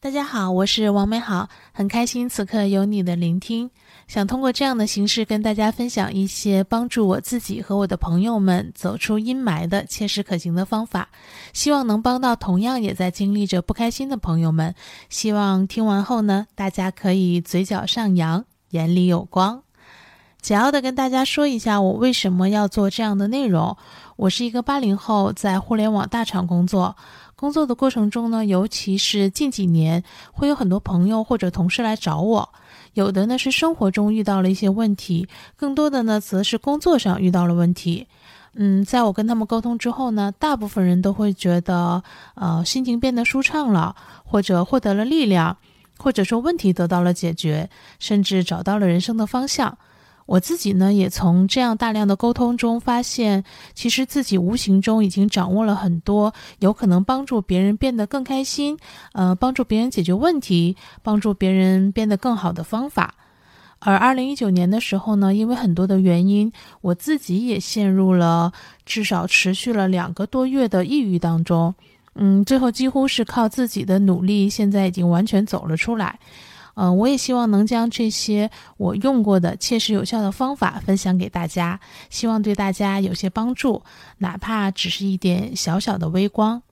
大家好，我是王美好，很开心此刻有你的聆听。想通过这样的形式跟大家分享一些帮助我自己和我的朋友们走出阴霾的切实可行的方法，希望能帮到同样也在经历着不开心的朋友们。希望听完后呢，大家可以嘴角上扬，眼里有光。简要的跟大家说一下，我为什么要做这样的内容。我是一个八零后，在互联网大厂工作。工作的过程中呢，尤其是近几年，会有很多朋友或者同事来找我，有的呢是生活中遇到了一些问题，更多的呢则是工作上遇到了问题。嗯，在我跟他们沟通之后呢，大部分人都会觉得，呃，心情变得舒畅了，或者获得了力量，或者说问题得到了解决，甚至找到了人生的方向。我自己呢，也从这样大量的沟通中发现，其实自己无形中已经掌握了很多有可能帮助别人变得更开心，呃，帮助别人解决问题，帮助别人变得更好的方法。而二零一九年的时候呢，因为很多的原因，我自己也陷入了至少持续了两个多月的抑郁当中。嗯，最后几乎是靠自己的努力，现在已经完全走了出来。嗯，我也希望能将这些我用过的切实有效的方法分享给大家，希望对大家有些帮助，哪怕只是一点小小的微光。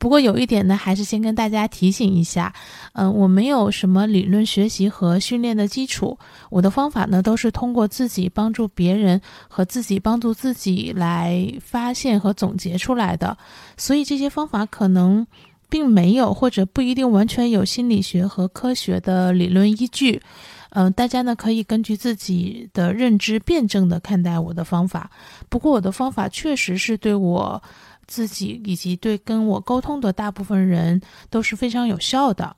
不过有一点呢，还是先跟大家提醒一下，嗯，我没有什么理论学习和训练的基础，我的方法呢都是通过自己帮助别人和自己帮助自己来发现和总结出来的，所以这些方法可能。并没有或者不一定完全有心理学和科学的理论依据，嗯，大家呢可以根据自己的认知辩证的看待我的方法。不过我的方法确实是对我自己以及对跟我沟通的大部分人都是非常有效的。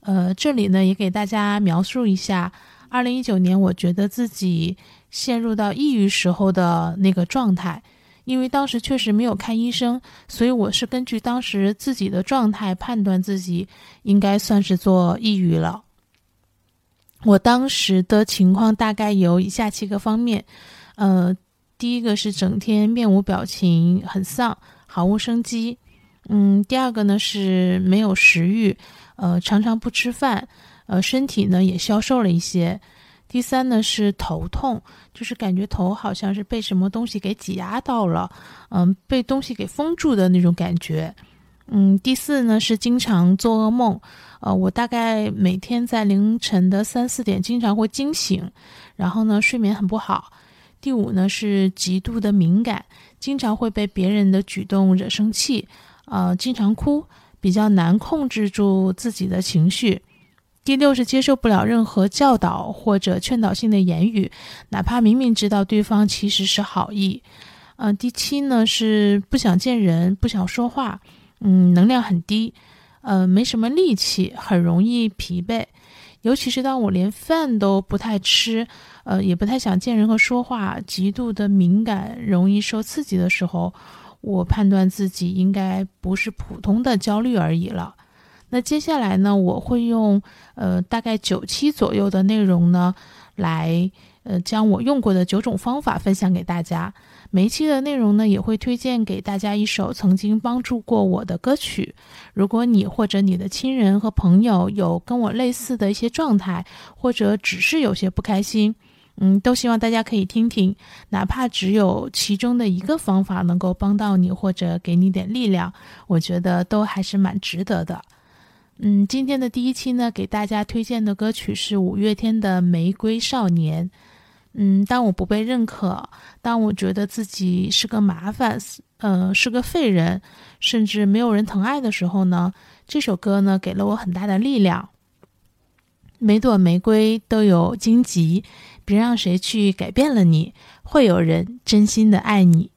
呃，这里呢也给大家描述一下，二零一九年我觉得自己陷入到抑郁时候的那个状态。因为当时确实没有看医生，所以我是根据当时自己的状态判断自己应该算是做抑郁了。我当时的情况大概有以下七个方面，呃，第一个是整天面无表情，很丧，毫无生机。嗯，第二个呢是没有食欲，呃，常常不吃饭，呃，身体呢也消瘦了一些。第三呢是头痛，就是感觉头好像是被什么东西给挤压到了，嗯，被东西给封住的那种感觉。嗯，第四呢是经常做噩梦，呃，我大概每天在凌晨的三四点经常会惊醒，然后呢睡眠很不好。第五呢是极度的敏感，经常会被别人的举动惹生气，呃，经常哭，比较难控制住自己的情绪。第六是接受不了任何教导或者劝导性的言语，哪怕明明知道对方其实是好意。嗯，第七呢是不想见人，不想说话，嗯，能量很低，呃，没什么力气，很容易疲惫。尤其是当我连饭都不太吃，呃，也不太想见人和说话，极度的敏感，容易受刺激的时候，我判断自己应该不是普通的焦虑而已了。那接下来呢，我会用呃大概九期左右的内容呢，来呃将我用过的九种方法分享给大家。每一期的内容呢，也会推荐给大家一首曾经帮助过我的歌曲。如果你或者你的亲人和朋友有跟我类似的一些状态，或者只是有些不开心，嗯，都希望大家可以听听，哪怕只有其中的一个方法能够帮到你，或者给你点力量，我觉得都还是蛮值得的。嗯，今天的第一期呢，给大家推荐的歌曲是五月天的《玫瑰少年》。嗯，当我不被认可，当我觉得自己是个麻烦，呃，是个废人，甚至没有人疼爱的时候呢，这首歌呢，给了我很大的力量。每朵玫瑰都有荆棘，别让谁去改变了你，会有人真心的爱你。